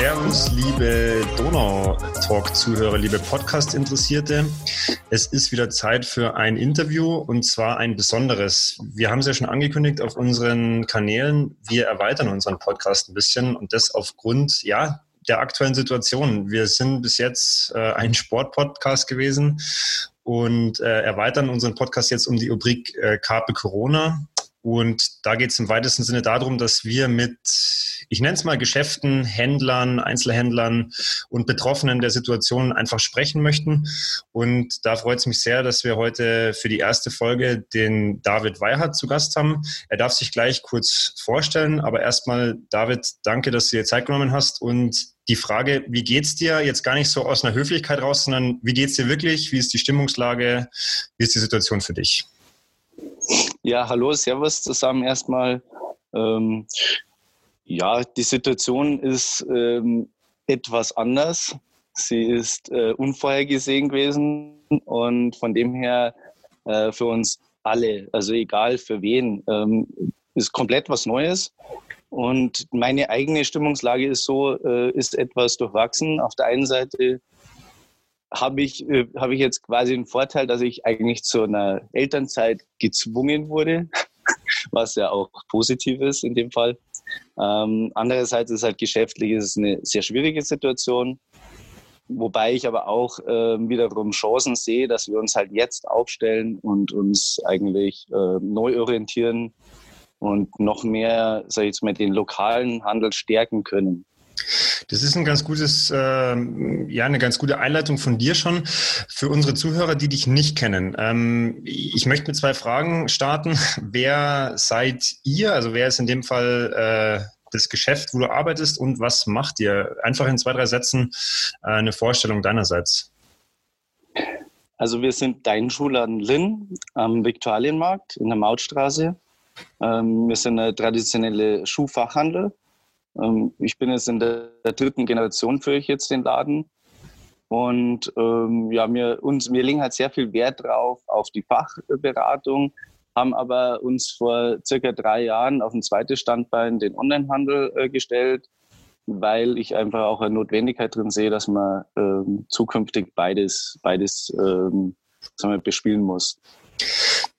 Servus, liebe Donau-Talk-Zuhörer, liebe Podcast-Interessierte. Es ist wieder Zeit für ein Interview und zwar ein besonderes. Wir haben es ja schon angekündigt auf unseren Kanälen. Wir erweitern unseren Podcast ein bisschen und das aufgrund, ja, der aktuellen Situation. Wir sind bis jetzt äh, ein Sportpodcast gewesen und äh, erweitern unseren Podcast jetzt um die Rubrik äh, Carpe Corona. Und da geht es im weitesten Sinne darum, dass wir mit, ich nenne es mal Geschäften, Händlern, Einzelhändlern und Betroffenen der Situation einfach sprechen möchten. Und da freut es mich sehr, dass wir heute für die erste Folge den David Weihart zu Gast haben. Er darf sich gleich kurz vorstellen, aber erstmal, David, danke, dass du dir Zeit genommen hast und die Frage, wie geht's dir jetzt gar nicht so aus einer Höflichkeit raus, sondern wie geht's dir wirklich? Wie ist die Stimmungslage? Wie ist die Situation für dich? Ja, hallo, Servus zusammen erstmal. Ähm, ja, die Situation ist ähm, etwas anders. Sie ist äh, unvorhergesehen gewesen und von dem her äh, für uns alle, also egal für wen, ähm, ist komplett was Neues. Und meine eigene Stimmungslage ist so, äh, ist etwas durchwachsen. Auf der einen Seite habe ich, äh, habe ich jetzt quasi den Vorteil, dass ich eigentlich zu einer Elternzeit gezwungen wurde, was ja auch positiv ist in dem Fall. Ähm, andererseits ist halt geschäftlich ist eine sehr schwierige Situation, wobei ich aber auch äh, wiederum Chancen sehe, dass wir uns halt jetzt aufstellen und uns eigentlich äh, neu orientieren und noch mehr, sag ich jetzt mal, den lokalen Handel stärken können. Das ist ein ganz gutes, äh, ja, eine ganz gute Einleitung von dir schon für unsere Zuhörer, die dich nicht kennen. Ähm, ich möchte mit zwei Fragen starten. Wer seid ihr? Also wer ist in dem Fall äh, das Geschäft, wo du arbeitest und was macht ihr? Einfach in zwei, drei Sätzen äh, eine Vorstellung deinerseits. Also wir sind dein Schuhladen Linn am Viktualienmarkt in der Mautstraße. Ähm, wir sind eine traditionelle Schuhfachhandel. Ähm, ich bin jetzt in der, der, dritten Generation, führe ich jetzt den Laden. Und ähm, ja, wir, uns, wir legen halt sehr viel Wert drauf auf die Fachberatung, haben aber uns vor circa drei Jahren auf ein zweites Standbein den Onlinehandel äh, gestellt, weil ich einfach auch eine Notwendigkeit drin sehe, dass man ähm, zukünftig beides, beides ähm, sagen wir, bespielen muss.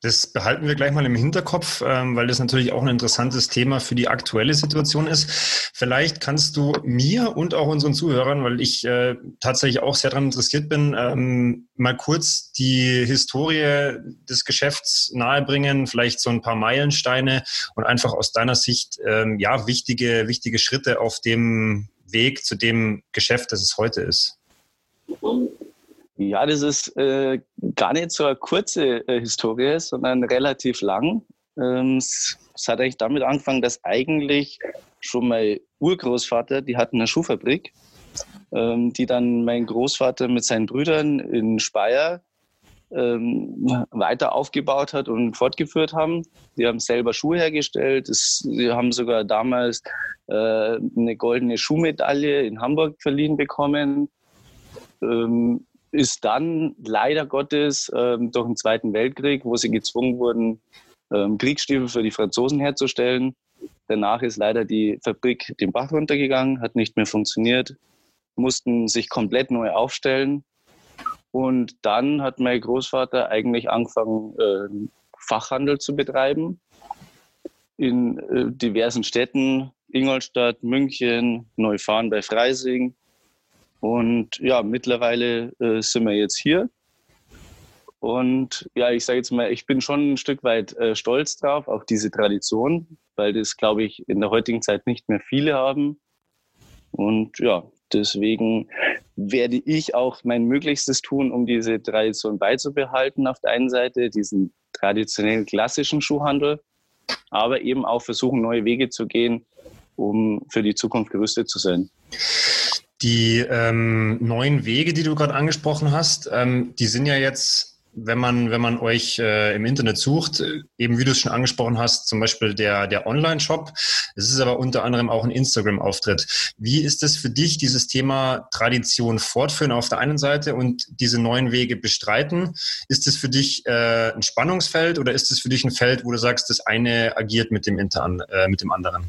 Das behalten wir gleich mal im Hinterkopf, ähm, weil das natürlich auch ein interessantes Thema für die aktuelle Situation ist. Vielleicht kannst du mir und auch unseren Zuhörern, weil ich äh, tatsächlich auch sehr daran interessiert bin, ähm, mal kurz die Historie des Geschäfts nahebringen, vielleicht so ein paar Meilensteine und einfach aus deiner Sicht ähm, ja wichtige, wichtige Schritte auf dem Weg zu dem Geschäft, das es heute ist. Ja, das ist äh, gar nicht so eine kurze äh, Historie, sondern relativ lang. Ähm, es, es, hat eigentlich damit angefangen, dass eigentlich schon mein Urgroßvater, die hatten eine Schuhfabrik, ähm, die dann mein Großvater mit seinen Brüdern in Speyer ähm, weiter aufgebaut hat und fortgeführt haben. Die haben selber Schuhe hergestellt. Das, sie haben sogar damals äh, eine goldene Schuhmedaille in Hamburg verliehen bekommen. Ähm, ist dann leider Gottes ähm, durch den Zweiten Weltkrieg, wo sie gezwungen wurden, ähm, Kriegsstiefel für die Franzosen herzustellen. Danach ist leider die Fabrik den Bach runtergegangen, hat nicht mehr funktioniert, mussten sich komplett neu aufstellen. Und dann hat mein Großvater eigentlich angefangen, äh, Fachhandel zu betreiben in äh, diversen Städten, Ingolstadt, München, Neufahren bei Freising, und ja, mittlerweile äh, sind wir jetzt hier. Und ja, ich sage jetzt mal, ich bin schon ein Stück weit äh, stolz drauf, auf diese Tradition, weil das, glaube ich, in der heutigen Zeit nicht mehr viele haben. Und ja, deswegen werde ich auch mein Möglichstes tun, um diese Tradition beizubehalten. Auf der einen Seite diesen traditionellen klassischen Schuhhandel, aber eben auch versuchen, neue Wege zu gehen, um für die Zukunft gerüstet zu sein. Die ähm, neuen Wege, die du gerade angesprochen hast, ähm, die sind ja jetzt, wenn man, wenn man euch äh, im Internet sucht, äh, eben wie du es schon angesprochen hast, zum Beispiel der, der Online-Shop. Es ist aber unter anderem auch ein Instagram-Auftritt. Wie ist es für dich, dieses Thema Tradition fortführen auf der einen Seite und diese neuen Wege bestreiten? Ist es für dich äh, ein Spannungsfeld oder ist es für dich ein Feld, wo du sagst, das eine agiert mit dem, Inter äh, mit dem anderen?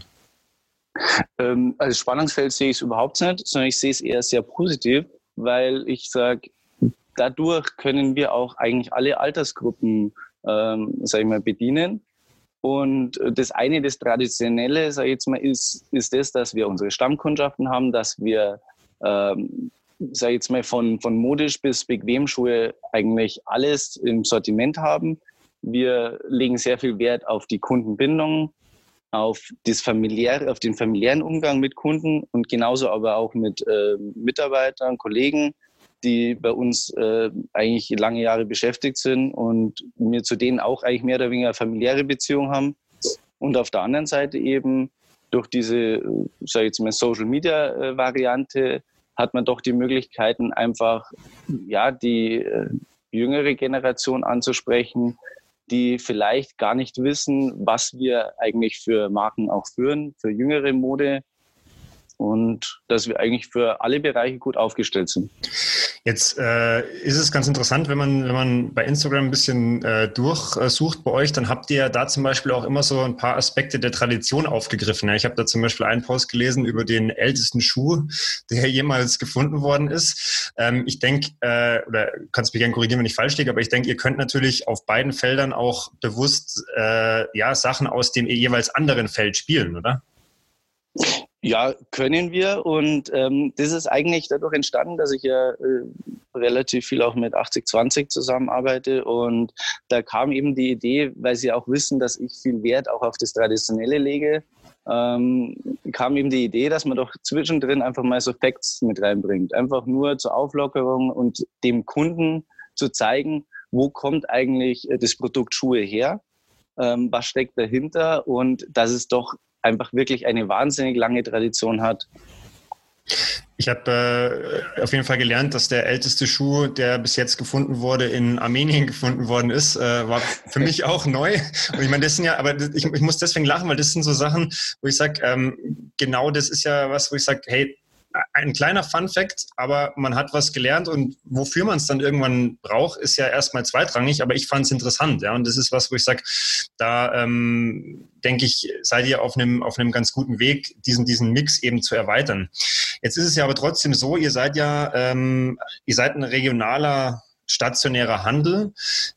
Ähm, als Spannungsfeld sehe ich es überhaupt nicht, sondern ich sehe es eher sehr positiv, weil ich sage, dadurch können wir auch eigentlich alle Altersgruppen, ähm, sage ich mal, bedienen. Und das eine, das Traditionelle, sage ich jetzt mal, ist, ist das, dass wir unsere Stammkundschaften haben, dass wir, ähm, sage ich jetzt mal, von, von modisch bis bequem Schuhe eigentlich alles im Sortiment haben. Wir legen sehr viel Wert auf die Kundenbindung, auf, das familiäre, auf den familiären Umgang mit Kunden und genauso aber auch mit äh, Mitarbeitern, Kollegen, die bei uns äh, eigentlich lange Jahre beschäftigt sind und wir zu denen auch eigentlich mehr oder weniger familiäre Beziehung haben. Und auf der anderen Seite eben durch diese, sage ich jetzt mal, Social Media äh, Variante hat man doch die Möglichkeiten, einfach ja, die äh, jüngere Generation anzusprechen, die vielleicht gar nicht wissen, was wir eigentlich für Marken auch führen, für jüngere Mode und dass wir eigentlich für alle Bereiche gut aufgestellt sind. Jetzt äh, ist es ganz interessant, wenn man, wenn man bei Instagram ein bisschen äh, durchsucht bei euch, dann habt ihr da zum Beispiel auch immer so ein paar Aspekte der Tradition aufgegriffen. Ja, ich habe da zum Beispiel einen Post gelesen über den ältesten Schuh, der jemals gefunden worden ist. Ähm, ich denke, äh, oder kannst mich gerne korrigieren, wenn ich falsch liege, aber ich denke, ihr könnt natürlich auf beiden Feldern auch bewusst äh, ja, Sachen aus dem jeweils anderen Feld spielen, oder? Ja, können wir. Und ähm, das ist eigentlich dadurch entstanden, dass ich ja äh, relativ viel auch mit 80-20 zusammenarbeite. Und da kam eben die Idee, weil sie auch wissen, dass ich viel Wert auch auf das Traditionelle lege, ähm, kam eben die Idee, dass man doch zwischendrin einfach mal so Facts mit reinbringt. Einfach nur zur Auflockerung und dem Kunden zu zeigen, wo kommt eigentlich äh, das Produkt Schuhe her, ähm, was steckt dahinter und dass es doch einfach wirklich eine wahnsinnig lange Tradition hat. Ich habe äh, auf jeden Fall gelernt, dass der älteste Schuh, der bis jetzt gefunden wurde, in Armenien gefunden worden ist, äh, war für mich auch neu. Und ich meine, das sind ja, aber ich, ich muss deswegen lachen, weil das sind so Sachen, wo ich sage, ähm, genau das ist ja was, wo ich sage, hey, ein kleiner Fun Fact, aber man hat was gelernt und wofür man es dann irgendwann braucht, ist ja erstmal zweitrangig, aber ich fand es interessant, ja, und das ist was, wo ich sage, da ähm, denke ich, seid ihr auf einem auf einem ganz guten Weg, diesen diesen Mix eben zu erweitern. Jetzt ist es ja aber trotzdem so, ihr seid ja ähm, ihr seid ein regionaler stationärer Handel.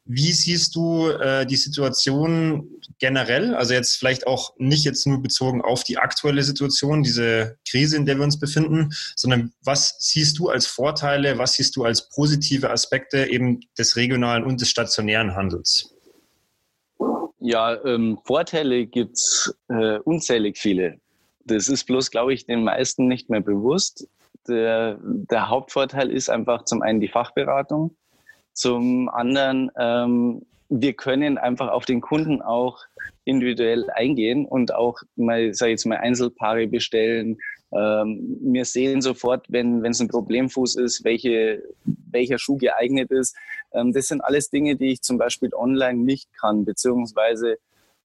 Wie siehst du äh, die Situation generell? Also jetzt vielleicht auch nicht jetzt nur bezogen auf die aktuelle Situation, diese Krise, in der wir uns befinden, sondern was siehst du als Vorteile, was siehst du als positive Aspekte eben des regionalen und des stationären Handels? Ja, ähm, Vorteile gibt es äh, unzählig viele. Das ist bloß, glaube ich, den meisten nicht mehr bewusst. Der, der Hauptvorteil ist einfach zum einen die Fachberatung. Zum anderen, ähm, wir können einfach auf den Kunden auch individuell eingehen und auch mal, sag ich jetzt mal, Einzelpaare bestellen. Ähm, wir sehen sofort, wenn es ein Problemfuß ist, welche, welcher Schuh geeignet ist. Ähm, das sind alles Dinge, die ich zum Beispiel online nicht kann, beziehungsweise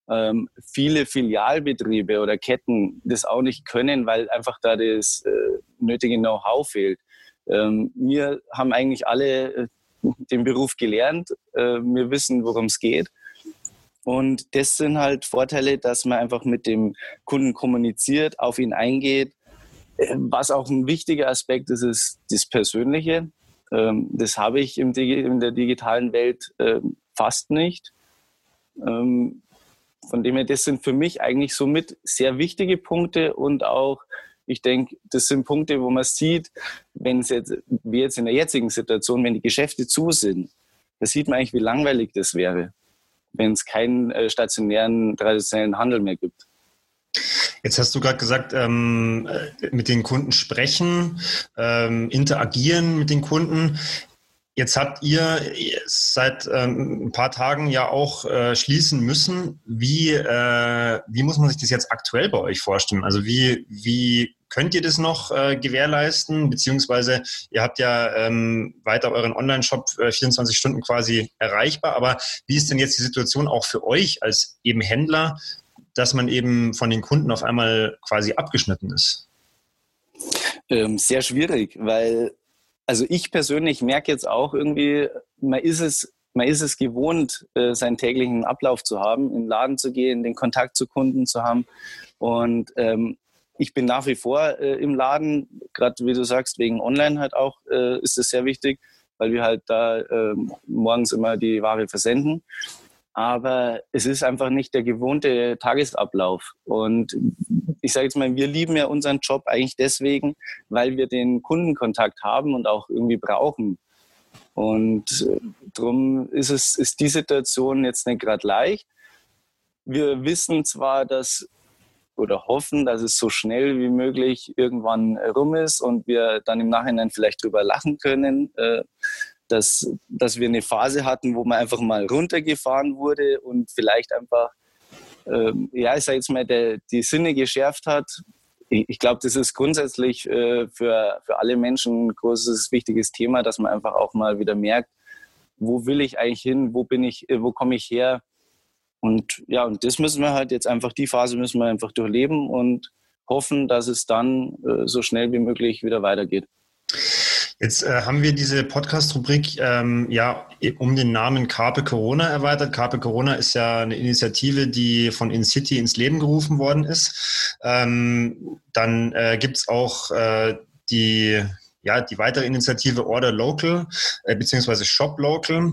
ähm, viele Filialbetriebe oder Ketten das auch nicht können, weil einfach da das äh, nötige Know-how fehlt. Ähm, wir haben eigentlich alle äh, den Beruf gelernt. Äh, wir wissen, worum es geht. Und das sind halt Vorteile, dass man einfach mit dem Kunden kommuniziert, auf ihn eingeht. Äh, was auch ein wichtiger Aspekt ist, ist das Persönliche. Ähm, das habe ich in der digitalen Welt ähm, fast nicht. Ähm, von dem her, das sind für mich eigentlich somit sehr wichtige Punkte und auch ich denke, das sind Punkte, wo man sieht, wenn es jetzt, wie jetzt in der jetzigen Situation, wenn die Geschäfte zu sind, da sieht man eigentlich, wie langweilig das wäre, wenn es keinen äh, stationären, traditionellen Handel mehr gibt. Jetzt hast du gerade gesagt, ähm, äh, mit den Kunden sprechen, ähm, interagieren mit den Kunden. Jetzt habt ihr seit ähm, ein paar Tagen ja auch äh, schließen müssen. Wie, äh, wie muss man sich das jetzt aktuell bei euch vorstellen? Also wie, wie könnt ihr das noch äh, gewährleisten? Beziehungsweise ihr habt ja ähm, weiter euren Online-Shop äh, 24 Stunden quasi erreichbar. Aber wie ist denn jetzt die Situation auch für euch als eben Händler, dass man eben von den Kunden auf einmal quasi abgeschnitten ist? Ähm, sehr schwierig, weil also ich persönlich merke jetzt auch irgendwie, man ist es man ist es gewohnt, äh, seinen täglichen Ablauf zu haben, in den Laden zu gehen, den Kontakt zu Kunden zu haben. Und ähm, ich bin nach wie vor äh, im Laden, gerade wie du sagst, wegen Online halt auch äh, ist es sehr wichtig, weil wir halt da äh, morgens immer die Ware versenden. Aber es ist einfach nicht der gewohnte Tagesablauf. Und ich sage jetzt mal, wir lieben ja unseren Job eigentlich deswegen, weil wir den Kundenkontakt haben und auch irgendwie brauchen. Und äh, darum ist, ist die Situation jetzt nicht gerade leicht. Wir wissen zwar, dass oder hoffen, dass es so schnell wie möglich irgendwann rum ist und wir dann im Nachhinein vielleicht drüber lachen können, äh, dass, dass wir eine Phase hatten, wo man einfach mal runtergefahren wurde und vielleicht einfach, ähm, ja, ich sage jetzt mal, der, die Sinne geschärft hat. Ich, ich glaube, das ist grundsätzlich äh, für, für alle Menschen ein großes, wichtiges Thema, dass man einfach auch mal wieder merkt, wo will ich eigentlich hin, wo bin ich, äh, wo komme ich her, und ja, und das müssen wir halt jetzt einfach, die Phase müssen wir einfach durchleben und hoffen, dass es dann äh, so schnell wie möglich wieder weitergeht. Jetzt äh, haben wir diese Podcast-Rubrik ähm, ja um den Namen Carpe Corona erweitert. Carpe Corona ist ja eine Initiative, die von InCity ins Leben gerufen worden ist. Ähm, dann äh, gibt es auch äh, die ja, die weitere Initiative Order Local äh, beziehungsweise Shop Local.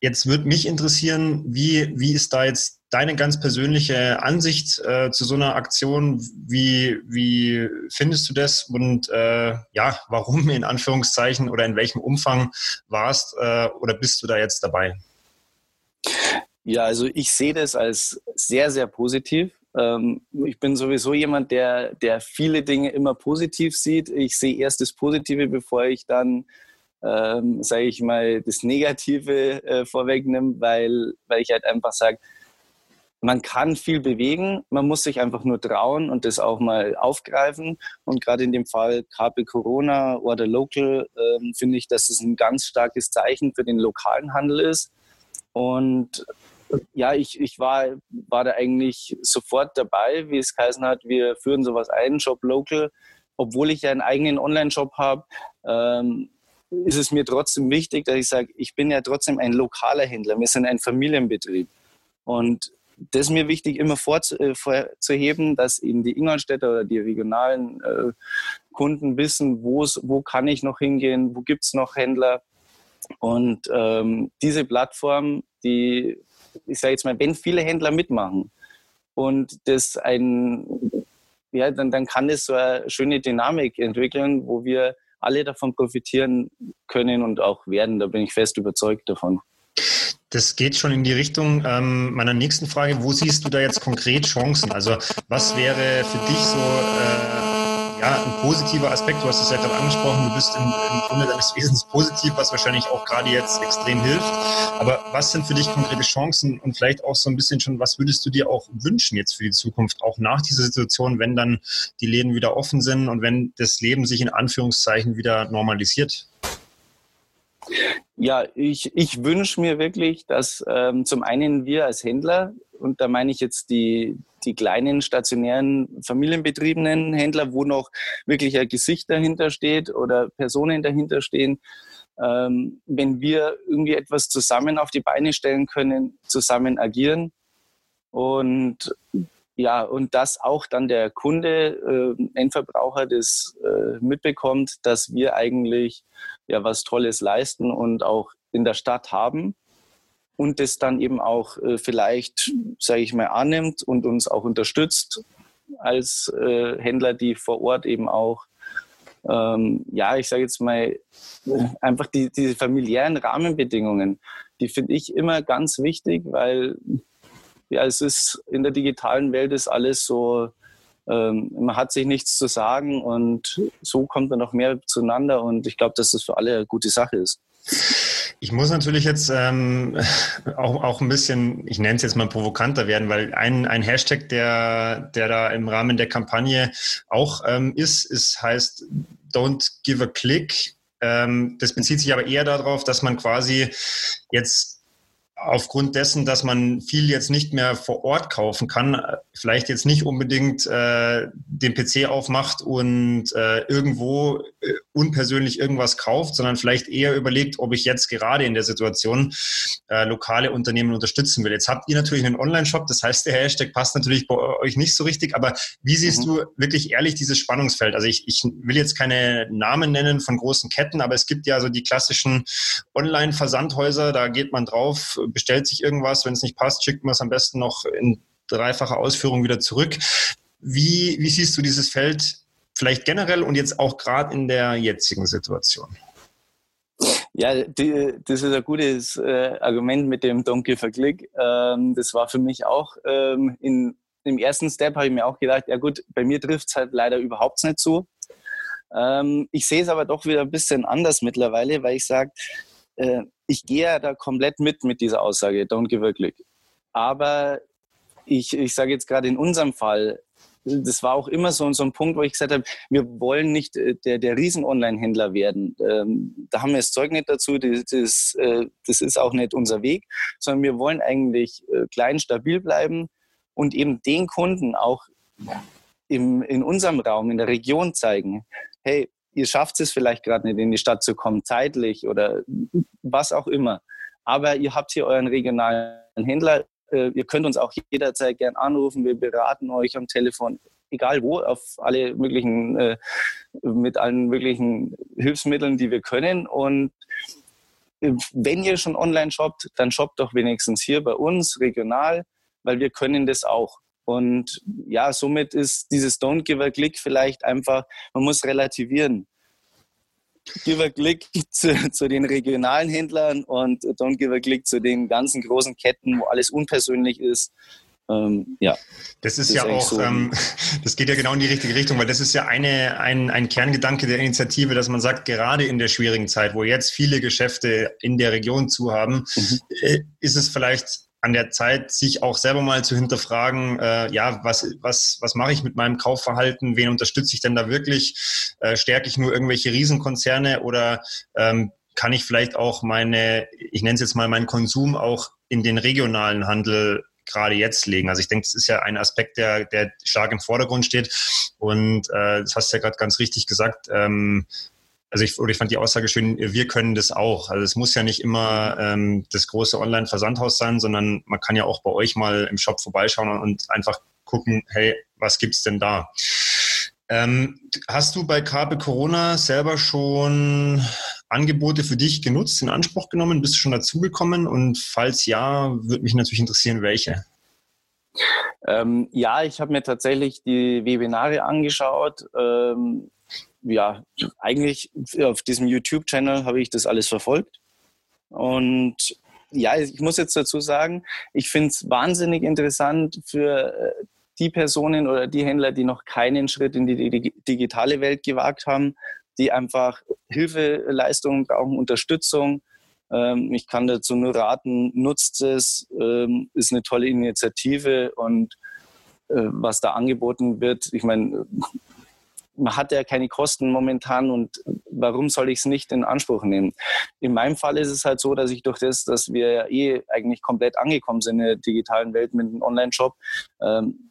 Jetzt würde mich interessieren, wie, wie ist da jetzt deine ganz persönliche Ansicht äh, zu so einer Aktion? Wie, wie findest du das? Und äh, ja, warum in Anführungszeichen oder in welchem Umfang warst äh, oder bist du da jetzt dabei? Ja, also ich sehe das als sehr, sehr positiv. Ähm, ich bin sowieso jemand, der, der viele Dinge immer positiv sieht. Ich sehe erst das Positive, bevor ich dann, ähm, sage ich mal, das Negative äh, vorwegnehme, weil, weil ich halt einfach sage, man kann viel bewegen, man muss sich einfach nur trauen und das auch mal aufgreifen. Und gerade in dem Fall KP Corona oder Local ähm, finde ich, dass es ein ganz starkes Zeichen für den lokalen Handel ist. Und ja, ich, ich war, war da eigentlich sofort dabei, wie es geheißen hat, wir führen sowas ein, Shop Local. Obwohl ich ja einen eigenen Online-Shop habe, ähm, ist es mir trotzdem wichtig, dass ich sage, ich bin ja trotzdem ein lokaler Händler. Wir sind ein Familienbetrieb. Und das ist mir wichtig, immer vorzuheben, dass eben die Ingolstädter oder die regionalen äh, Kunden wissen, wo kann ich noch hingehen, wo gibt es noch Händler. Und ähm, diese Plattform, die ich sage jetzt mal, wenn viele Händler mitmachen und das ein, ja, dann, dann kann es so eine schöne Dynamik entwickeln, wo wir alle davon profitieren können und auch werden. Da bin ich fest überzeugt davon. Das geht schon in die Richtung ähm, meiner nächsten Frage. Wo siehst du da jetzt konkret Chancen? Also was wäre für dich so äh, ja, ein positiver Aspekt, du hast es ja gerade angesprochen, du bist im, im Grunde deines Wesens positiv, was wahrscheinlich auch gerade jetzt extrem hilft. Aber was sind für dich konkrete Chancen und vielleicht auch so ein bisschen schon, was würdest du dir auch wünschen jetzt für die Zukunft, auch nach dieser Situation, wenn dann die Läden wieder offen sind und wenn das Leben sich in Anführungszeichen wieder normalisiert? Ja, ich, ich wünsche mir wirklich, dass ähm, zum einen wir als Händler, und da meine ich jetzt die, die kleinen stationären familienbetriebenen Händler, wo noch wirklich ein Gesicht dahinter steht oder Personen dahinter stehen, ähm, wenn wir irgendwie etwas zusammen auf die Beine stellen können, zusammen agieren. Und ja, und dass auch dann der Kunde, äh, Endverbraucher, das äh, mitbekommt, dass wir eigentlich ja was Tolles leisten und auch in der Stadt haben und das dann eben auch äh, vielleicht, sage ich mal, annimmt und uns auch unterstützt als äh, Händler, die vor Ort eben auch, ähm, ja, ich sage jetzt mal, einfach die, diese familiären Rahmenbedingungen, die finde ich immer ganz wichtig, weil ja, es ist in der digitalen Welt ist alles so, ähm, man hat sich nichts zu sagen und so kommt man noch mehr zueinander und ich glaube, dass das für alle eine gute Sache ist. Ich muss natürlich jetzt ähm, auch, auch ein bisschen, ich nenne es jetzt mal provokanter werden, weil ein, ein Hashtag, der, der da im Rahmen der Kampagne auch ähm, ist, ist heißt Don't give a click. Ähm, das bezieht sich aber eher darauf, dass man quasi jetzt aufgrund dessen, dass man viel jetzt nicht mehr vor Ort kaufen kann, vielleicht jetzt nicht unbedingt äh, den PC aufmacht und äh, irgendwo äh, unpersönlich irgendwas kauft, sondern vielleicht eher überlegt, ob ich jetzt gerade in der Situation äh, lokale Unternehmen unterstützen will. Jetzt habt ihr natürlich einen Online-Shop, das heißt, der Hashtag passt natürlich bei euch nicht so richtig, aber wie siehst mhm. du wirklich ehrlich dieses Spannungsfeld? Also ich, ich will jetzt keine Namen nennen von großen Ketten, aber es gibt ja so die klassischen Online-Versandhäuser, da geht man drauf, bestellt sich irgendwas, wenn es nicht passt, schickt man es am besten noch in dreifacher Ausführung wieder zurück. Wie, wie siehst du dieses Feld vielleicht generell und jetzt auch gerade in der jetzigen Situation? Ja, die, das ist ein gutes äh, Argument mit dem Donkey Verklick. Ähm, das war für mich auch ähm, in, im ersten Step habe ich mir auch gedacht, ja gut, bei mir trifft es halt leider überhaupt nicht zu. Ähm, ich sehe es aber doch wieder ein bisschen anders mittlerweile, weil ich sage, äh, ich gehe ja da komplett mit mit dieser Aussage, don't give a click. Aber ich, ich sage jetzt gerade in unserem Fall, das war auch immer so, so ein Punkt, wo ich gesagt habe, wir wollen nicht äh, der, der Riesen-Online-Händler werden. Ähm, da haben wir das Zeug nicht dazu, das, das, äh, das, ist auch nicht unser Weg, sondern wir wollen eigentlich äh, klein, stabil bleiben und eben den Kunden auch im, in unserem Raum, in der Region zeigen, hey, ihr schafft es vielleicht gerade nicht in die Stadt zu kommen, zeitlich oder was auch immer. Aber ihr habt hier euren regionalen Händler, äh, ihr könnt uns auch jederzeit gern anrufen. Wir beraten euch am Telefon, egal wo, auf alle möglichen, äh, mit allen möglichen Hilfsmitteln, die wir können. Und äh, wenn ihr schon online shoppt, dann shoppt doch wenigstens hier bei uns regional, weil wir können das auch. Und ja, somit ist dieses Don't Give a Click vielleicht einfach, man muss relativieren give a click zu, zu, den regionalen Händlern und don't give a click zu den ganzen großen Ketten, wo alles unpersönlich ist. Ähm, ja. Das ist das ja auch, so ähm, das geht ja genau in die richtige Richtung, weil das ist ja eine, ein, ein Kerngedanke der Initiative, dass man sagt, gerade in der schwierigen Zeit, wo jetzt viele Geschäfte in der Region zu haben, mhm. Äh, ist es vielleicht an der Zeit, sich auch selber mal zu hinterfragen, äh, ja, was, was, was mache ich mit meinem Kaufverhalten? Wen unterstütze ich denn da wirklich? Äh, stärke ich nur irgendwelche Riesenkonzerne oder ähm, kann ich vielleicht auch meine, ich nenne es jetzt mal meinen Konsum auch in den regionalen Handel gerade jetzt legen. Also ich denke, das ist ja ein Aspekt, der, der stark im Vordergrund steht. Und äh, das hast du ja gerade ganz richtig gesagt. Ähm, also ich, oder ich fand die Aussage schön, wir können das auch. Also es muss ja nicht immer ähm, das große Online-Versandhaus sein, sondern man kann ja auch bei euch mal im Shop vorbeischauen und einfach gucken, hey, was gibt's denn da? Ähm, hast du bei Carpe Corona selber schon Angebote für dich genutzt, in Anspruch genommen? Bist du schon dazugekommen? Und falls ja, würde mich natürlich interessieren, welche. Ähm, ja, ich habe mir tatsächlich die Webinare angeschaut. Ähm, ja, eigentlich auf diesem YouTube-Channel habe ich das alles verfolgt. Und ja, ich muss jetzt dazu sagen, ich finde es wahnsinnig interessant für äh, die Personen oder die Händler, die noch keinen Schritt in die digitale Welt gewagt haben, die einfach Hilfeleistungen brauchen, Unterstützung. Ähm, ich kann dazu nur raten, nutzt es, ähm, ist eine tolle Initiative und äh, was da angeboten wird, ich meine, man hat ja keine Kosten momentan und warum soll ich es nicht in Anspruch nehmen? In meinem Fall ist es halt so, dass ich durch das, dass wir ja eh eigentlich komplett angekommen sind in der digitalen Welt mit einem Online-Shop, ähm,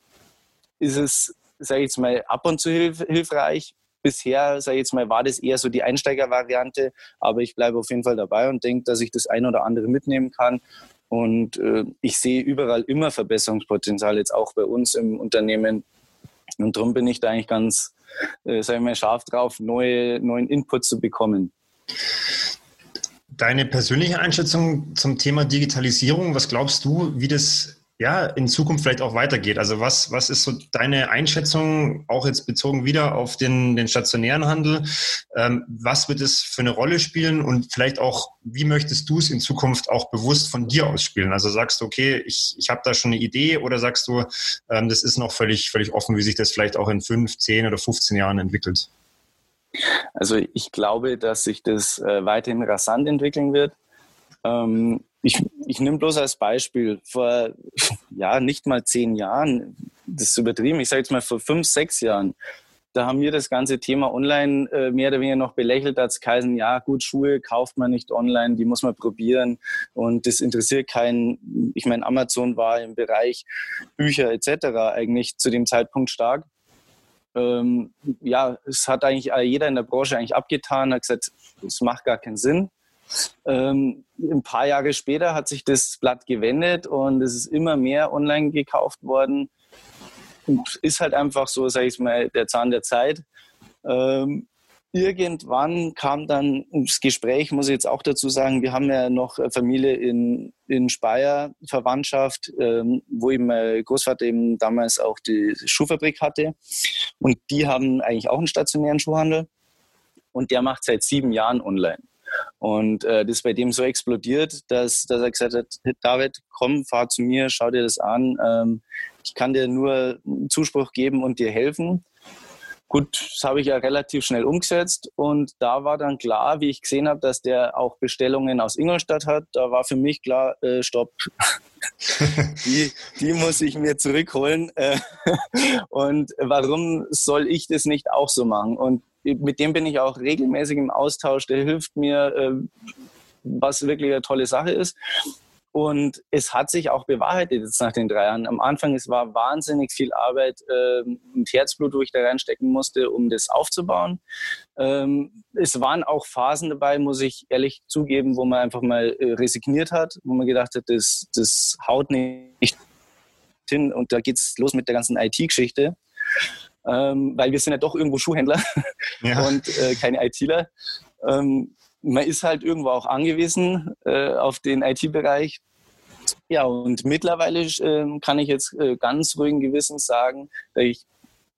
ist es, sage ich jetzt mal, ab und zu hilf hilfreich. Bisher, sage ich jetzt mal, war das eher so die Einsteigervariante, aber ich bleibe auf jeden Fall dabei und denke, dass ich das ein oder andere mitnehmen kann. Und äh, ich sehe überall immer Verbesserungspotenzial, jetzt auch bei uns im Unternehmen. Und darum bin ich da eigentlich ganz, äh, sage ich mal, scharf drauf, neue, neuen Input zu bekommen. Deine persönliche Einschätzung zum Thema Digitalisierung, was glaubst du, wie das ja, in Zukunft vielleicht auch weitergeht. Also was, was ist so deine Einschätzung, auch jetzt bezogen wieder auf den, den stationären Handel? Ähm, was wird es für eine Rolle spielen und vielleicht auch, wie möchtest du es in Zukunft auch bewusst von dir aus spielen? Also sagst du, okay, ich, ich habe da schon eine Idee oder sagst du, ähm, das ist noch völlig, völlig offen, wie sich das vielleicht auch in fünf, zehn oder 15 Jahren entwickelt? Also ich glaube, dass sich das äh, weiterhin rasant entwickeln wird. Ähm, ich, ich nehme bloß als Beispiel, vor ja, nicht mal zehn Jahren, das ist übertrieben, ich sage jetzt mal vor fünf, sechs Jahren, da haben wir das ganze Thema online äh, mehr oder weniger noch belächelt als Kaisen, ja gut, Schuhe kauft man nicht online, die muss man probieren und das interessiert keinen. Ich meine, Amazon war im Bereich Bücher etc. eigentlich zu dem Zeitpunkt stark. ähm, ja, es hat eigentlich jeder in der Branche eigentlich abgetan, hat gesagt, es macht gar keinen Sinn. Ähm, ein paar Jahre später hat sich das Blatt gewendet und es ist immer mehr online gekauft worden. Und ist halt einfach so, sage ich mal, der Zahn der Zeit. Ähm, irgendwann kam dann das Gespräch, muss ich jetzt auch dazu sagen, wir haben ja noch Familie in, in Speyer, Verwandtschaft, ähm, wo eben mein Großvater eben damals auch die Schuhfabrik hatte. Und die haben eigentlich auch einen stationären Schuhhandel. Und der macht seit sieben Jahren online. Und äh, das ist bei dem so explodiert, dass, dass er gesagt hat, David, komm, fahr zu mir, schau dir das an. Ähm, ich kann dir nur Zuspruch geben und dir helfen. Gut, das habe ich ja relativ schnell umgesetzt und da war dann klar, wie ich gesehen habe, dass der auch Bestellungen aus Ingolstadt hat, da war für mich klar, äh, stopp, die, die muss ich mir zurückholen. Äh, und warum soll ich das nicht auch so machen? Und mit dem bin ich auch regelmäßig im Austausch, der hilft mir, äh, was wirklich eine tolle Sache ist. Und es hat sich auch bewahrheitet jetzt nach den drei Jahren. Am Anfang, es war wahnsinnig viel Arbeit ähm, und Herzblut, wo ich da reinstecken musste, um das aufzubauen. Ähm, es waren auch Phasen dabei, muss ich ehrlich zugeben, wo man einfach mal äh, resigniert hat, wo man gedacht hat, das, das haut nicht hin und da geht es los mit der ganzen IT-Geschichte. Ähm, weil wir sind ja doch irgendwo Schuhhändler ja. und äh, keine ITler. Ähm, man ist halt irgendwo auch angewiesen äh, auf den IT-Bereich. Ja, und mittlerweile äh, kann ich jetzt äh, ganz ruhigen Gewissens sagen, dass ich,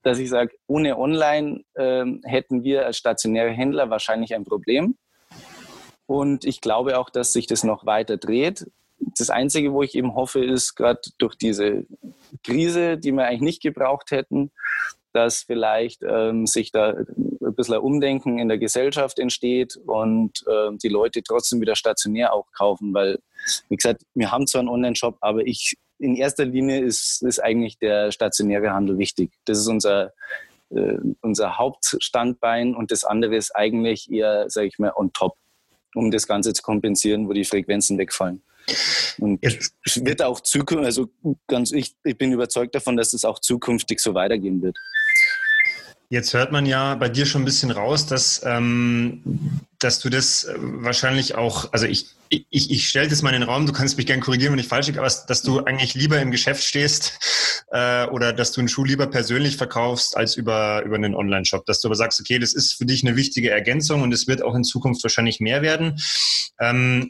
dass ich sage, ohne Online ähm, hätten wir als stationäre Händler wahrscheinlich ein Problem. Und ich glaube auch, dass sich das noch weiter dreht. Das Einzige, wo ich eben hoffe, ist gerade durch diese Krise, die wir eigentlich nicht gebraucht hätten, dass vielleicht ähm, sich da ein bisschen ein Umdenken in der Gesellschaft entsteht und äh, die Leute trotzdem wieder stationär auch kaufen, weil, wie gesagt, wir haben zwar einen Online-Shop, aber ich, in erster Linie ist, ist eigentlich der stationäre Handel wichtig. Das ist unser, äh, unser Hauptstandbein und das andere ist eigentlich eher, sage ich mal, on top, um das Ganze zu kompensieren, wo die Frequenzen wegfallen. Und es wird auch zukünftig, also ganz, ich, ich bin überzeugt davon, dass es auch zukünftig so weitergehen wird. Jetzt hört man ja bei dir schon ein bisschen raus, dass, ähm, dass du das äh, wahrscheinlich auch, also ich, ich, ich stelle das mal in den Raum, du kannst mich gerne korrigieren, wenn ich falsch liege, aber dass du eigentlich lieber im Geschäft stehst äh, oder dass du einen Schuh lieber persönlich verkaufst als über, über einen Online-Shop. Dass du aber sagst, okay, das ist für dich eine wichtige Ergänzung und es wird auch in Zukunft wahrscheinlich mehr werden. Ähm,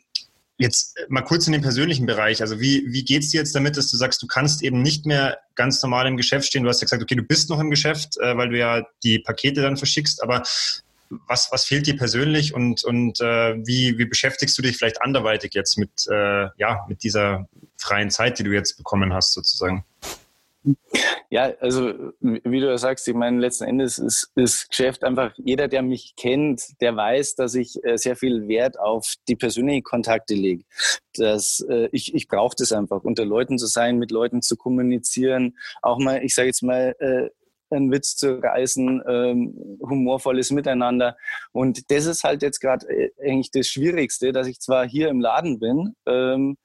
Jetzt äh, mal kurz in den persönlichen Bereich. Also wie, wie geht es dir jetzt damit, dass du sagst, du kannst eben nicht mehr ganz normal im Geschäft stehen? Du hast ja gesagt, okay, du bist noch im Geschäft, äh, weil du ja die Pakete dann verschickst, aber was, was fehlt dir persönlich und, und äh, wie, wie beschäftigst du dich vielleicht anderweitig jetzt mit, äh, ja, mit dieser freien Zeit, die du jetzt bekommen hast sozusagen? Ja, also wie du ja sagst, ich meine, letzten Endes ist das Geschäft einfach, jeder, der mich kennt, der weiß, dass ich äh, sehr viel Wert auf die persönlichen Kontakte lege. Dass, äh, ich ich brauche das einfach, unter Leuten zu sein, mit Leuten zu kommunizieren, auch mal, ich sage jetzt mal, äh, einen Witz zu reißen, ähm, humorvolles Miteinander. Und das ist halt jetzt gerade äh, eigentlich das Schwierigste, dass ich zwar hier im Laden bin, ähm,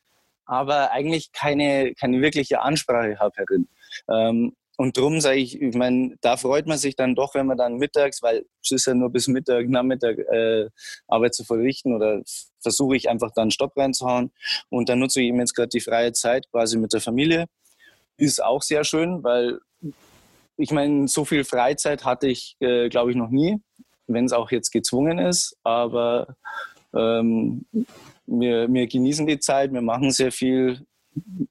aber eigentlich keine, keine wirkliche Ansprache habe herin. Ähm, und drum sage ich, ich meine, da freut man sich dann doch, wenn man dann mittags, weil es ist ja nur bis Mittag, Nachmittag äh, Arbeit zu verrichten oder versuche ich einfach dann einen Stopp reinzuhauen. Und dann nutze ich eben jetzt gerade die freie Zeit quasi mit der Familie. Ist auch sehr schön, weil ich meine, so viel Freizeit hatte ich, äh, glaube ich, noch nie, wenn es auch jetzt gezwungen ist. Aber ähm, wir, wir genießen die Zeit, wir machen sehr viel,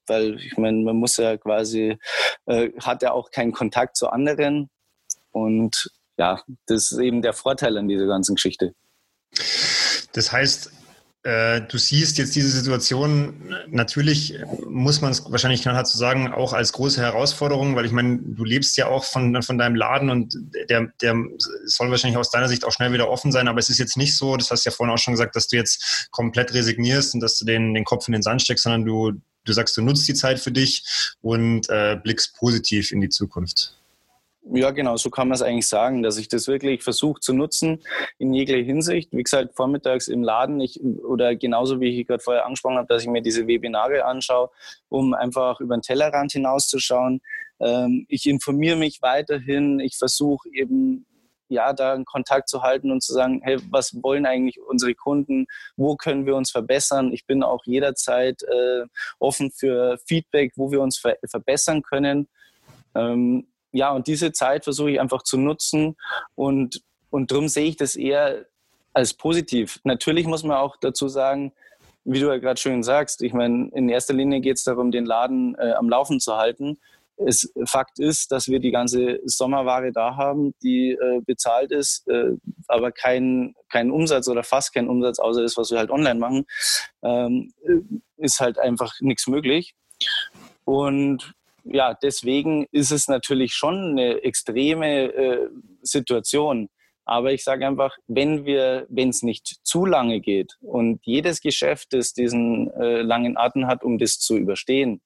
weil ich meine, man muss ja quasi, äh, hat ja auch keinen Kontakt zu anderen. Und ja, das ist eben der Vorteil an dieser ganzen Geschichte. Das heißt, äh, du siehst jetzt diese Situation, natürlich muss man es wahrscheinlich knallhart zu sagen, auch als große Herausforderung, weil ich meine, du lebst ja auch von, von deinem Laden und der, der soll wahrscheinlich aus deiner Sicht auch schnell wieder offen sein, aber es ist jetzt nicht so, das hast du ja vorhin auch schon gesagt, dass du jetzt komplett resignierst und dass du den, den Kopf in den Sand steckst, sondern du, du sagst, du nutzt die Zeit für dich und äh, blickst positiv in die Zukunft. Ja, genau, so kann man es eigentlich sagen, dass ich das wirklich versuche zu nutzen in jeglicher Hinsicht. Wie gesagt, vormittags im Laden ich, oder genauso wie ich gerade vorher angesprochen habe, dass ich mir diese Webinare anschaue, um einfach über den Tellerrand hinauszuschauen. Ähm, ich informiere mich weiterhin. Ich versuche eben ja, da einen Kontakt zu halten und zu sagen, hey, was wollen eigentlich unsere Kunden? Wo können wir uns verbessern? Ich bin auch jederzeit äh, offen für Feedback, wo wir uns ver verbessern können. Ähm, ja, und diese Zeit versuche ich einfach zu nutzen und, und darum sehe ich das eher als positiv. Natürlich muss man auch dazu sagen, wie du ja gerade schön sagst, ich meine, in erster Linie geht es darum, den Laden äh, am Laufen zu halten. Es, Fakt ist, dass wir die ganze Sommerware da haben, die äh, bezahlt ist, äh, aber kein, kein Umsatz oder fast kein Umsatz, außer das, was wir halt online machen, ähm, ist halt einfach nichts möglich. Und ja, deswegen ist es natürlich schon eine extreme äh, Situation. Aber ich sage einfach, wenn wir, wenn es nicht zu lange geht und jedes Geschäft, das diesen äh, langen Atem hat, um das zu überstehen,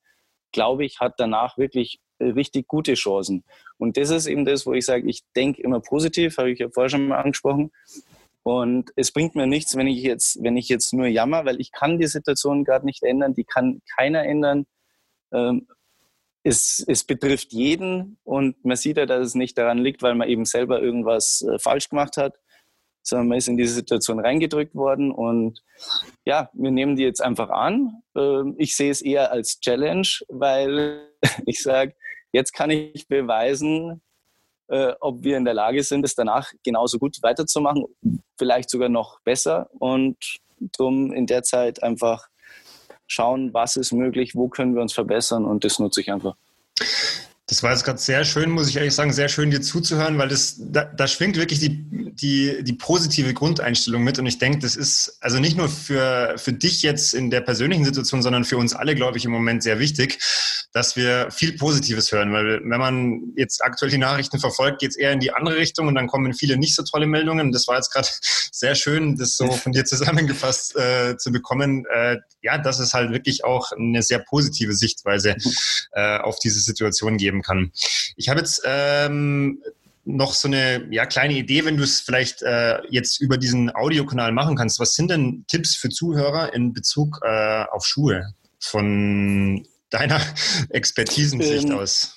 glaube ich, hat danach wirklich äh, richtig gute Chancen. Und das ist eben das, wo ich sage, ich denke immer positiv, habe ich ja vorher schon mal angesprochen. Und es bringt mir nichts, wenn ich jetzt, wenn ich jetzt nur jammer, weil ich kann die Situation gerade nicht ändern, die kann keiner ändern. Ähm, es, es betrifft jeden und man sieht ja, dass es nicht daran liegt, weil man eben selber irgendwas äh, falsch gemacht hat, sondern man ist in diese Situation reingedrückt worden und ja, wir nehmen die jetzt einfach an. Ähm, ich sehe es eher als Challenge, weil ich sage, jetzt kann ich beweisen, äh, ob wir in der Lage sind, es danach genauso gut weiterzumachen, vielleicht sogar noch besser und darum in der Zeit einfach schauen, was ist möglich, wo können wir uns verbessern und das nutze ich einfach. Das war jetzt gerade sehr schön, muss ich ehrlich sagen, sehr schön dir zuzuhören, weil das, da, da schwingt wirklich die, die, die positive Grundeinstellung mit. Und ich denke, das ist also nicht nur für, für dich jetzt in der persönlichen Situation, sondern für uns alle, glaube ich, im Moment sehr wichtig, dass wir viel Positives hören. Weil wenn man jetzt aktuell die Nachrichten verfolgt, geht es eher in die andere Richtung und dann kommen viele nicht so tolle Meldungen. Das war jetzt gerade sehr schön, das so von dir zusammengefasst äh, zu bekommen. Äh, ja, dass es halt wirklich auch eine sehr positive Sichtweise äh, auf diese Situation geben kann. Ich habe jetzt ähm, noch so eine ja, kleine Idee, wenn du es vielleicht äh, jetzt über diesen Audiokanal machen kannst. Was sind denn Tipps für Zuhörer in Bezug äh, auf Schuhe von deiner Expertisensicht ähm, aus?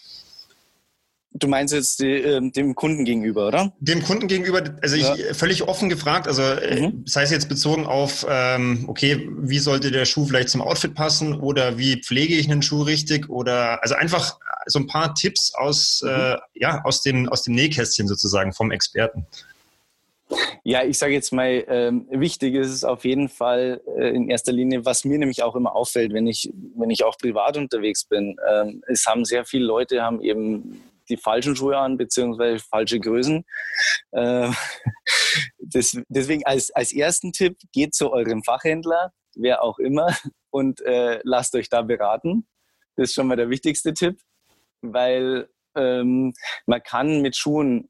Du meinst jetzt die, äh, dem Kunden gegenüber, oder? Dem Kunden gegenüber, also ja. ich völlig offen gefragt, also äh, mhm. das heißt jetzt bezogen auf, ähm, okay, wie sollte der Schuh vielleicht zum Outfit passen oder wie pflege ich einen Schuh richtig oder also einfach so ein paar Tipps aus, mhm. äh, ja, aus, dem, aus dem Nähkästchen sozusagen vom Experten. Ja, ich sage jetzt mal, ähm, wichtig ist es auf jeden Fall äh, in erster Linie, was mir nämlich auch immer auffällt, wenn ich, wenn ich auch privat unterwegs bin. Ähm, es haben sehr viele Leute haben eben die falschen Schuhe an, beziehungsweise falsche Größen. Äh, das, deswegen als, als ersten Tipp, geht zu eurem Fachhändler, wer auch immer, und äh, lasst euch da beraten. Das ist schon mal der wichtigste Tipp weil ähm, man kann mit Schuhen,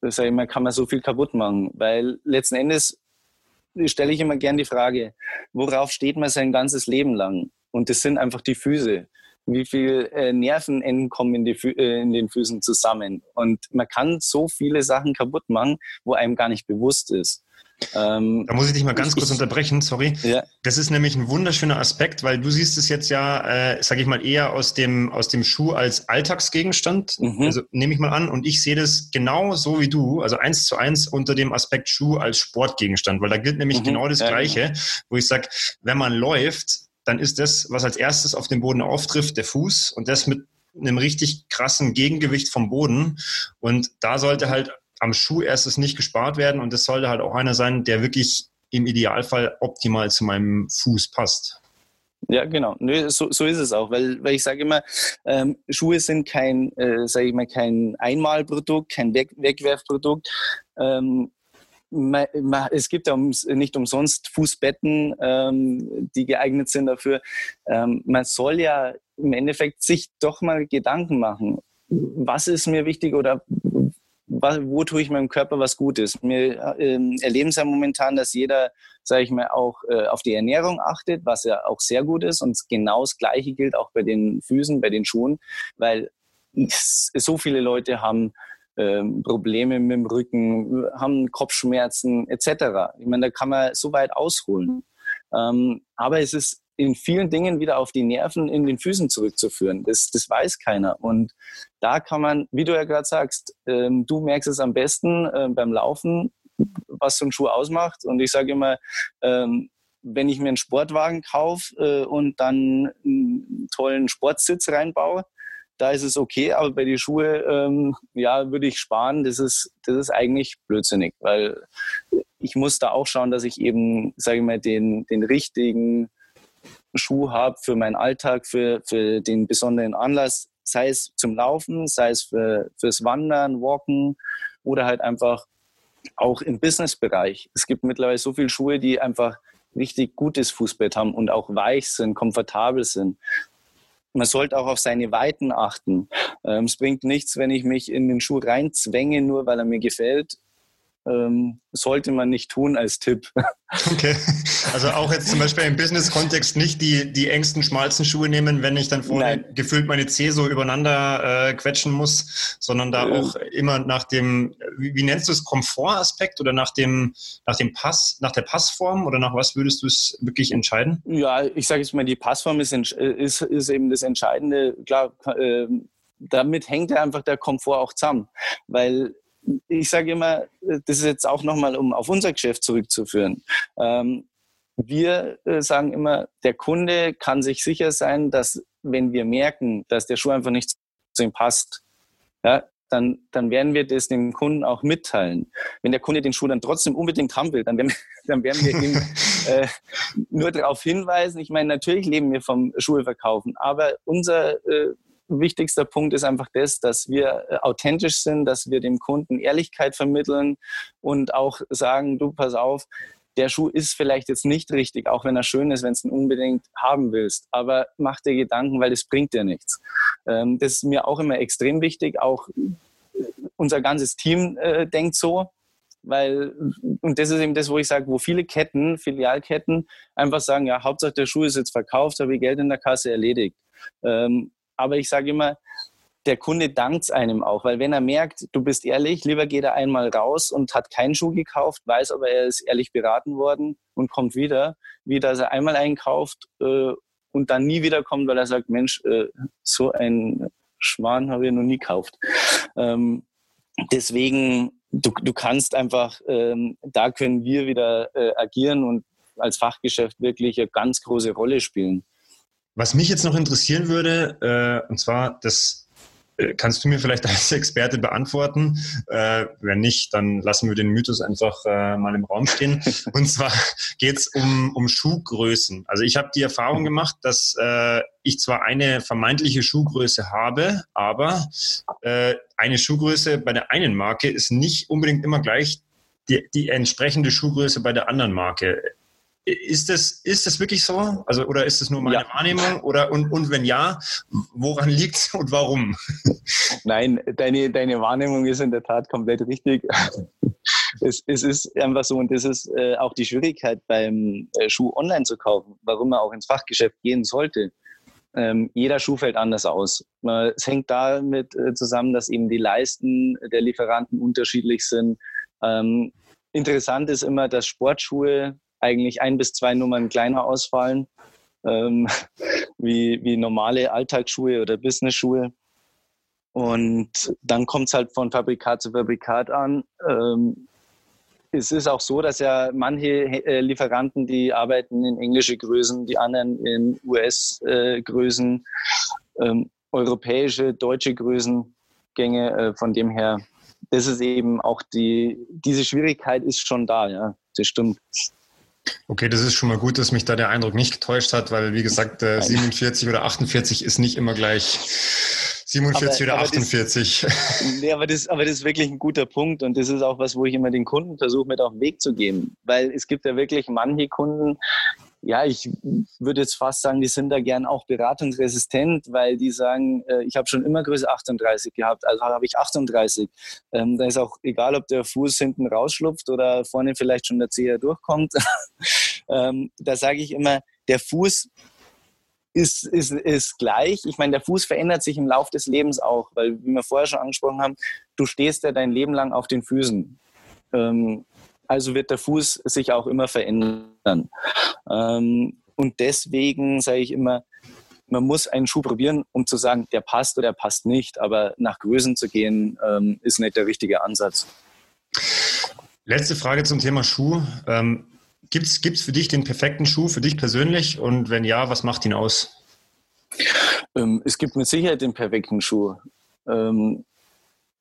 sag ich mal, kann man so viel kaputt machen, weil letzten Endes stelle ich immer gern die Frage, worauf steht man sein ganzes Leben lang? Und das sind einfach die Füße. Wie viele äh, Nervenenden kommen in, äh, in den Füßen zusammen? Und man kann so viele Sachen kaputt machen, wo einem gar nicht bewusst ist. Ähm, da muss ich dich mal ganz ich, kurz unterbrechen, sorry. Ja. Das ist nämlich ein wunderschöner Aspekt, weil du siehst es jetzt ja, äh, sage ich mal, eher aus dem, aus dem Schuh als Alltagsgegenstand. Mhm. Also nehme ich mal an. Und ich sehe das genau so wie du, also eins zu eins unter dem Aspekt Schuh als Sportgegenstand, weil da gilt nämlich mhm. genau das ja, Gleiche, genau. wo ich sage, wenn man läuft, dann ist das, was als erstes auf dem Boden auftrifft, der Fuß und das mit einem richtig krassen Gegengewicht vom Boden. Und da sollte halt am Schuh erstes nicht gespart werden und es sollte halt auch einer sein, der wirklich im Idealfall optimal zu meinem Fuß passt. Ja, genau. Nö, so, so ist es auch, weil, weil ich sage immer, ähm, Schuhe sind kein, äh, sage ich mal, kein Einmalprodukt, kein Weg Wegwerfprodukt. Ähm, es gibt ja nicht umsonst Fußbetten, ähm, die geeignet sind dafür. Ähm, man soll ja im Endeffekt sich doch mal Gedanken machen. Was ist mir wichtig oder wo tue ich meinem Körper was Gutes? Wir äh, erleben es ja momentan, dass jeder, sage ich mal, auch äh, auf die Ernährung achtet, was ja auch sehr gut ist. Und genau das Gleiche gilt auch bei den Füßen, bei den Schuhen, weil so viele Leute haben ähm, Probleme mit dem Rücken, haben Kopfschmerzen etc. Ich meine, da kann man so weit ausholen. Ähm, aber es ist in vielen Dingen wieder auf die Nerven in den Füßen zurückzuführen. Das, das weiß keiner. Und da kann man, wie du ja gerade sagst, ähm, du merkst es am besten äh, beim Laufen, was so ein Schuh ausmacht. Und ich sage immer, ähm, wenn ich mir einen Sportwagen kaufe äh, und dann einen tollen Sportsitz reinbaue, da ist es okay, aber bei den Schuhen, ähm, ja, würde ich sparen. Das ist, das ist eigentlich blödsinnig, weil ich muss da auch schauen, dass ich eben, sage ich mal, den, den richtigen Schuh habe für meinen Alltag, für, für den besonderen Anlass, sei es zum Laufen, sei es für, fürs Wandern, Walken oder halt einfach auch im Businessbereich. Es gibt mittlerweile so viele Schuhe, die einfach richtig gutes Fußbett haben und auch weich sind, komfortabel sind. Man sollte auch auf seine Weiten achten. Ähm, es bringt nichts, wenn ich mich in den Schuh reinzwänge, nur weil er mir gefällt ähm, sollte man nicht tun als Tipp. Okay. Also auch jetzt zum Beispiel im Business-Kontext nicht die, die engsten, schmalsten Schuhe nehmen, wenn ich dann vorne Nein. gefühlt meine Zeh so übereinander äh, quetschen muss, sondern da ähm. auch immer nach dem, wie, wie nennst du es, Komfortaspekt oder nach dem, nach dem Pass, nach der Passform oder nach was würdest du es wirklich entscheiden? Ja, ich sage jetzt mal, die Passform ist, ist, ist eben das Entscheidende. Klar, äh, damit hängt einfach der Komfort auch zusammen, weil ich sage immer, das ist jetzt auch nochmal, um auf unser Geschäft zurückzuführen. Ähm, wir äh, sagen immer, der Kunde kann sich sicher sein, dass wenn wir merken, dass der Schuh einfach nicht zu ihm passt, ja, dann, dann werden wir das dem Kunden auch mitteilen. Wenn der Kunde den Schuh dann trotzdem unbedingt haben will, dann werden, dann werden wir ihm äh, nur darauf hinweisen. Ich meine, natürlich leben wir vom Schuheverkaufen, aber unser äh, wichtigster Punkt ist einfach das, dass wir äh, authentisch sind, dass wir dem Kunden Ehrlichkeit vermitteln und auch sagen, du pass auf, der Schuh ist vielleicht jetzt nicht richtig, auch wenn er schön ist, wenn du ihn unbedingt haben willst. Aber mach dir Gedanken, weil das bringt dir nichts. Ähm, das ist mir auch immer extrem wichtig. Auch äh, unser ganzes Team äh, denkt so. Weil, und das ist eben das, wo ich sage, wo viele Ketten, Filialketten einfach sagen, ja, Hauptsache der Schuh ist jetzt verkauft, habe ich Geld in der Kasse erledigt. Ähm, aber ich sage immer, der Kunde dankt einem auch, weil wenn er merkt, du bist ehrlich, lieber geht er einmal raus und hat keinen Schuh gekauft, weiß aber, er ist ehrlich beraten worden und kommt wieder, wie dass er einmal einkauft äh, und dann nie wiederkommt, weil er sagt, Mensch, äh, so ein Schmarrn habe ich noch nie gekauft. Ähm, deswegen, du, du kannst einfach, ähm, da können wir wieder äh, agieren und als Fachgeschäft wirklich eine ganz große Rolle spielen. Was mich jetzt noch interessieren würde, äh, und zwar, das äh, kannst du mir vielleicht als Experte beantworten. Äh, wenn nicht, dann lassen wir den Mythos einfach äh, mal im Raum stehen. Und zwar geht es um, um Schuhgrößen. Also ich habe die Erfahrung gemacht, dass äh, ich zwar eine vermeintliche Schuhgröße habe, aber äh, eine Schuhgröße bei der einen Marke ist nicht unbedingt immer gleich die, die entsprechende Schuhgröße bei der anderen Marke. Ist das, ist das wirklich so? Also, oder ist das nur meine ja. Wahrnehmung? Oder, und, und wenn ja, woran liegt es und warum? Nein, deine, deine Wahrnehmung ist in der Tat komplett richtig. Es, es ist einfach so und das ist äh, auch die Schwierigkeit beim äh, Schuh online zu kaufen, warum man auch ins Fachgeschäft gehen sollte. Ähm, jeder Schuh fällt anders aus. Es hängt damit äh, zusammen, dass eben die Leisten der Lieferanten unterschiedlich sind. Ähm, interessant ist immer, dass Sportschuhe eigentlich ein bis zwei Nummern kleiner ausfallen, ähm, wie, wie normale Alltagsschuhe oder Business-Schuhe. Und dann kommt es halt von Fabrikat zu Fabrikat an. Ähm, es ist auch so, dass ja manche äh, Lieferanten, die arbeiten in englische Größen, die anderen in US-Größen, äh, ähm, europäische, deutsche Größengänge. Äh, von dem her, das ist eben auch die, diese Schwierigkeit ist schon da, ja, das stimmt. Okay, das ist schon mal gut, dass mich da der Eindruck nicht getäuscht hat, weil wie gesagt, äh, 47 oder 48 ist nicht immer gleich 47 aber, oder 48. Das, nee, aber das, aber das ist wirklich ein guter Punkt und das ist auch was, wo ich immer den Kunden versuche, mit auf den Weg zu geben. Weil es gibt ja wirklich manche Kunden, ja, ich würde jetzt fast sagen, die sind da gern auch beratungsresistent, weil die sagen, äh, ich habe schon immer Größe 38 gehabt, also habe ich 38. Ähm, da ist auch egal, ob der Fuß hinten rausschlupft oder vorne vielleicht schon der Zeher durchkommt. ähm, da sage ich immer, der Fuß ist, ist, ist gleich. Ich meine, der Fuß verändert sich im Laufe des Lebens auch, weil, wie wir vorher schon angesprochen haben, du stehst ja dein Leben lang auf den Füßen. Ähm, also wird der Fuß sich auch immer verändern. Ähm, und deswegen sage ich immer, man muss einen Schuh probieren, um zu sagen, der passt oder der passt nicht. Aber nach Größen zu gehen, ähm, ist nicht der richtige Ansatz. Letzte Frage zum Thema Schuh. Ähm, Gibt es für dich den perfekten Schuh, für dich persönlich? Und wenn ja, was macht ihn aus? Ähm, es gibt mit Sicherheit den perfekten Schuh. Ähm,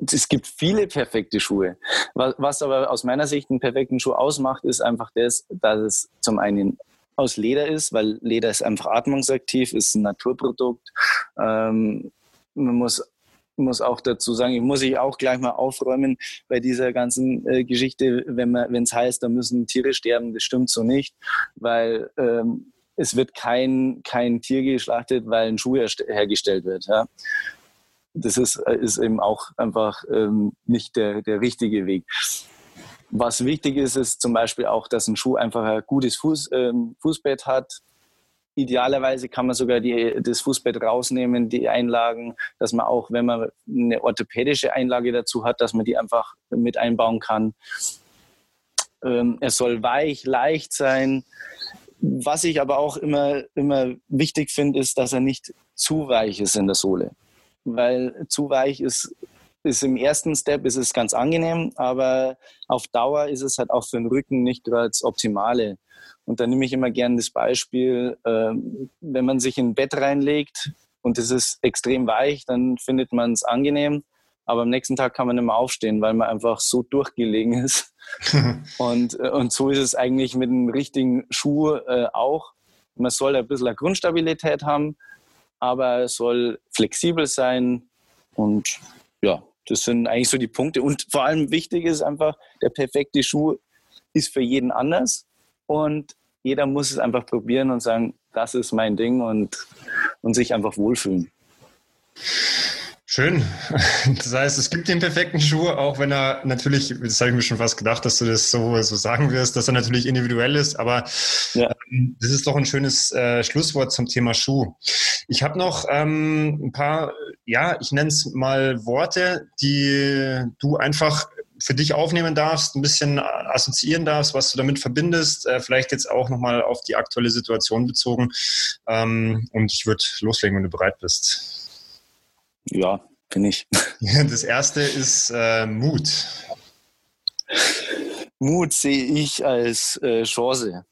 es gibt viele perfekte Schuhe. Was, was, aber aus meiner Sicht einen perfekten Schuh ausmacht, ist einfach das, dass es zum einen aus Leder ist, weil Leder ist einfach atmungsaktiv, ist ein Naturprodukt. Ähm, man muss muss auch dazu sagen, ich muss ich auch gleich mal aufräumen bei dieser ganzen äh, Geschichte, wenn es heißt, da müssen Tiere sterben, das stimmt so nicht, weil ähm, es wird kein, kein Tier geschlachtet, weil ein Schuh hergestellt wird. Ja. Das ist, äh, ist eben auch einfach ähm, nicht der, der richtige Weg. Was wichtig ist, ist zum Beispiel auch, dass ein Schuh einfach ein gutes Fuß, ähm, Fußbett hat, Idealerweise kann man sogar die, das Fußbett rausnehmen, die Einlagen, dass man auch, wenn man eine orthopädische Einlage dazu hat, dass man die einfach mit einbauen kann. Ähm, er soll weich, leicht sein. Was ich aber auch immer, immer wichtig finde, ist, dass er nicht zu weich ist in der Sohle. Weil zu weich ist, ist im ersten Step ist es ganz angenehm, aber auf Dauer ist es halt auch für den Rücken nicht gerade das Optimale. Und da nehme ich immer gerne das Beispiel, äh, wenn man sich in ein Bett reinlegt und es ist extrem weich, dann findet man es angenehm. Aber am nächsten Tag kann man nicht mehr aufstehen, weil man einfach so durchgelegen ist. und, äh, und so ist es eigentlich mit dem richtigen Schuh äh, auch. Man soll ein bisschen eine Grundstabilität haben, aber es soll flexibel sein. Und ja, das sind eigentlich so die Punkte. Und vor allem wichtig ist einfach, der perfekte Schuh ist für jeden anders. Und jeder muss es einfach probieren und sagen, das ist mein Ding und, und sich einfach wohlfühlen. Schön. Das heißt, es gibt den perfekten Schuh, auch wenn er natürlich, das habe ich mir schon fast gedacht, dass du das so, so sagen wirst, dass er natürlich individuell ist, aber ja. ähm, das ist doch ein schönes äh, Schlusswort zum Thema Schuh. Ich habe noch ähm, ein paar, ja, ich nenne es mal Worte, die du einfach für dich aufnehmen darfst, ein bisschen assoziieren darfst, was du damit verbindest, äh, vielleicht jetzt auch nochmal auf die aktuelle Situation bezogen. Ähm, und ich würde loslegen, wenn du bereit bist. Ja, bin ich. Das erste ist äh, Mut. Mut sehe ich als äh, Chance.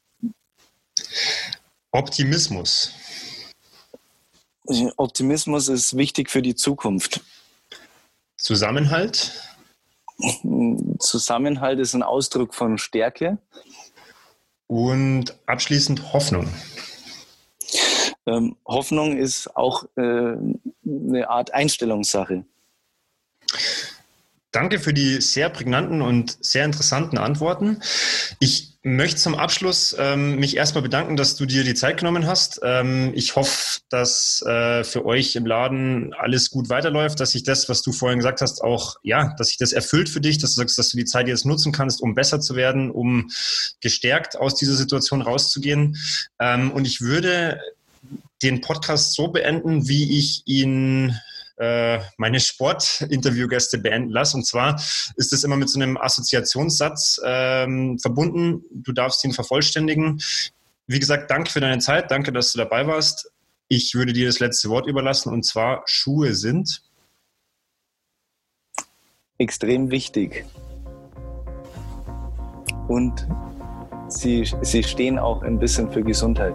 Optimismus. Optimismus ist wichtig für die Zukunft. Zusammenhalt. Zusammenhalt ist ein Ausdruck von Stärke. Und abschließend Hoffnung. Ähm, Hoffnung ist auch äh, eine Art Einstellungssache. Danke für die sehr prägnanten und sehr interessanten Antworten. Ich möchte zum Abschluss ähm, mich erstmal bedanken, dass du dir die Zeit genommen hast. Ähm, ich hoffe, dass äh, für euch im Laden alles gut weiterläuft, dass sich das, was du vorhin gesagt hast, auch, ja, dass sich das erfüllt für dich, dass du sagst, dass du die Zeit jetzt nutzen kannst, um besser zu werden, um gestärkt aus dieser Situation rauszugehen. Ähm, und ich würde den Podcast so beenden, wie ich ihn äh, meine Sportinterviewgäste beenden lasse. Und zwar ist es immer mit so einem Assoziationssatz ähm, verbunden. Du darfst ihn vervollständigen. Wie gesagt, danke für deine Zeit. Danke, dass du dabei warst. Ich würde dir das letzte Wort überlassen und zwar Schuhe sind extrem wichtig. Und sie, sie stehen auch ein bisschen für Gesundheit.